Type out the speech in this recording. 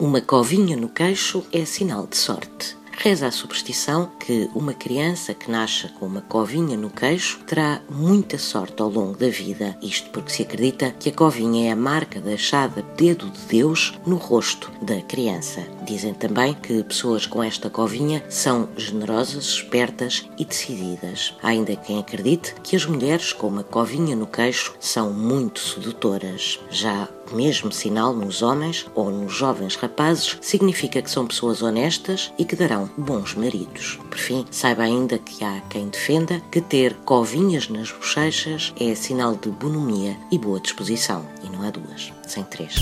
Uma covinha no queixo é sinal de sorte. Reza a superstição que uma criança que nasça com uma covinha no queixo terá muita sorte ao longo da vida. Isto porque se acredita que a covinha é a marca da achada dedo de Deus no rosto da criança. Dizem também que pessoas com esta covinha são generosas, espertas e decididas. Há ainda quem acredite que as mulheres com uma covinha no queixo são muito sedutoras. Já o mesmo sinal nos homens ou nos jovens rapazes significa que são pessoas honestas e que darão bons maridos. Por fim, saiba ainda que há quem defenda que ter covinhas nas bochechas é sinal de bonomia e boa disposição. E não há duas, sem três.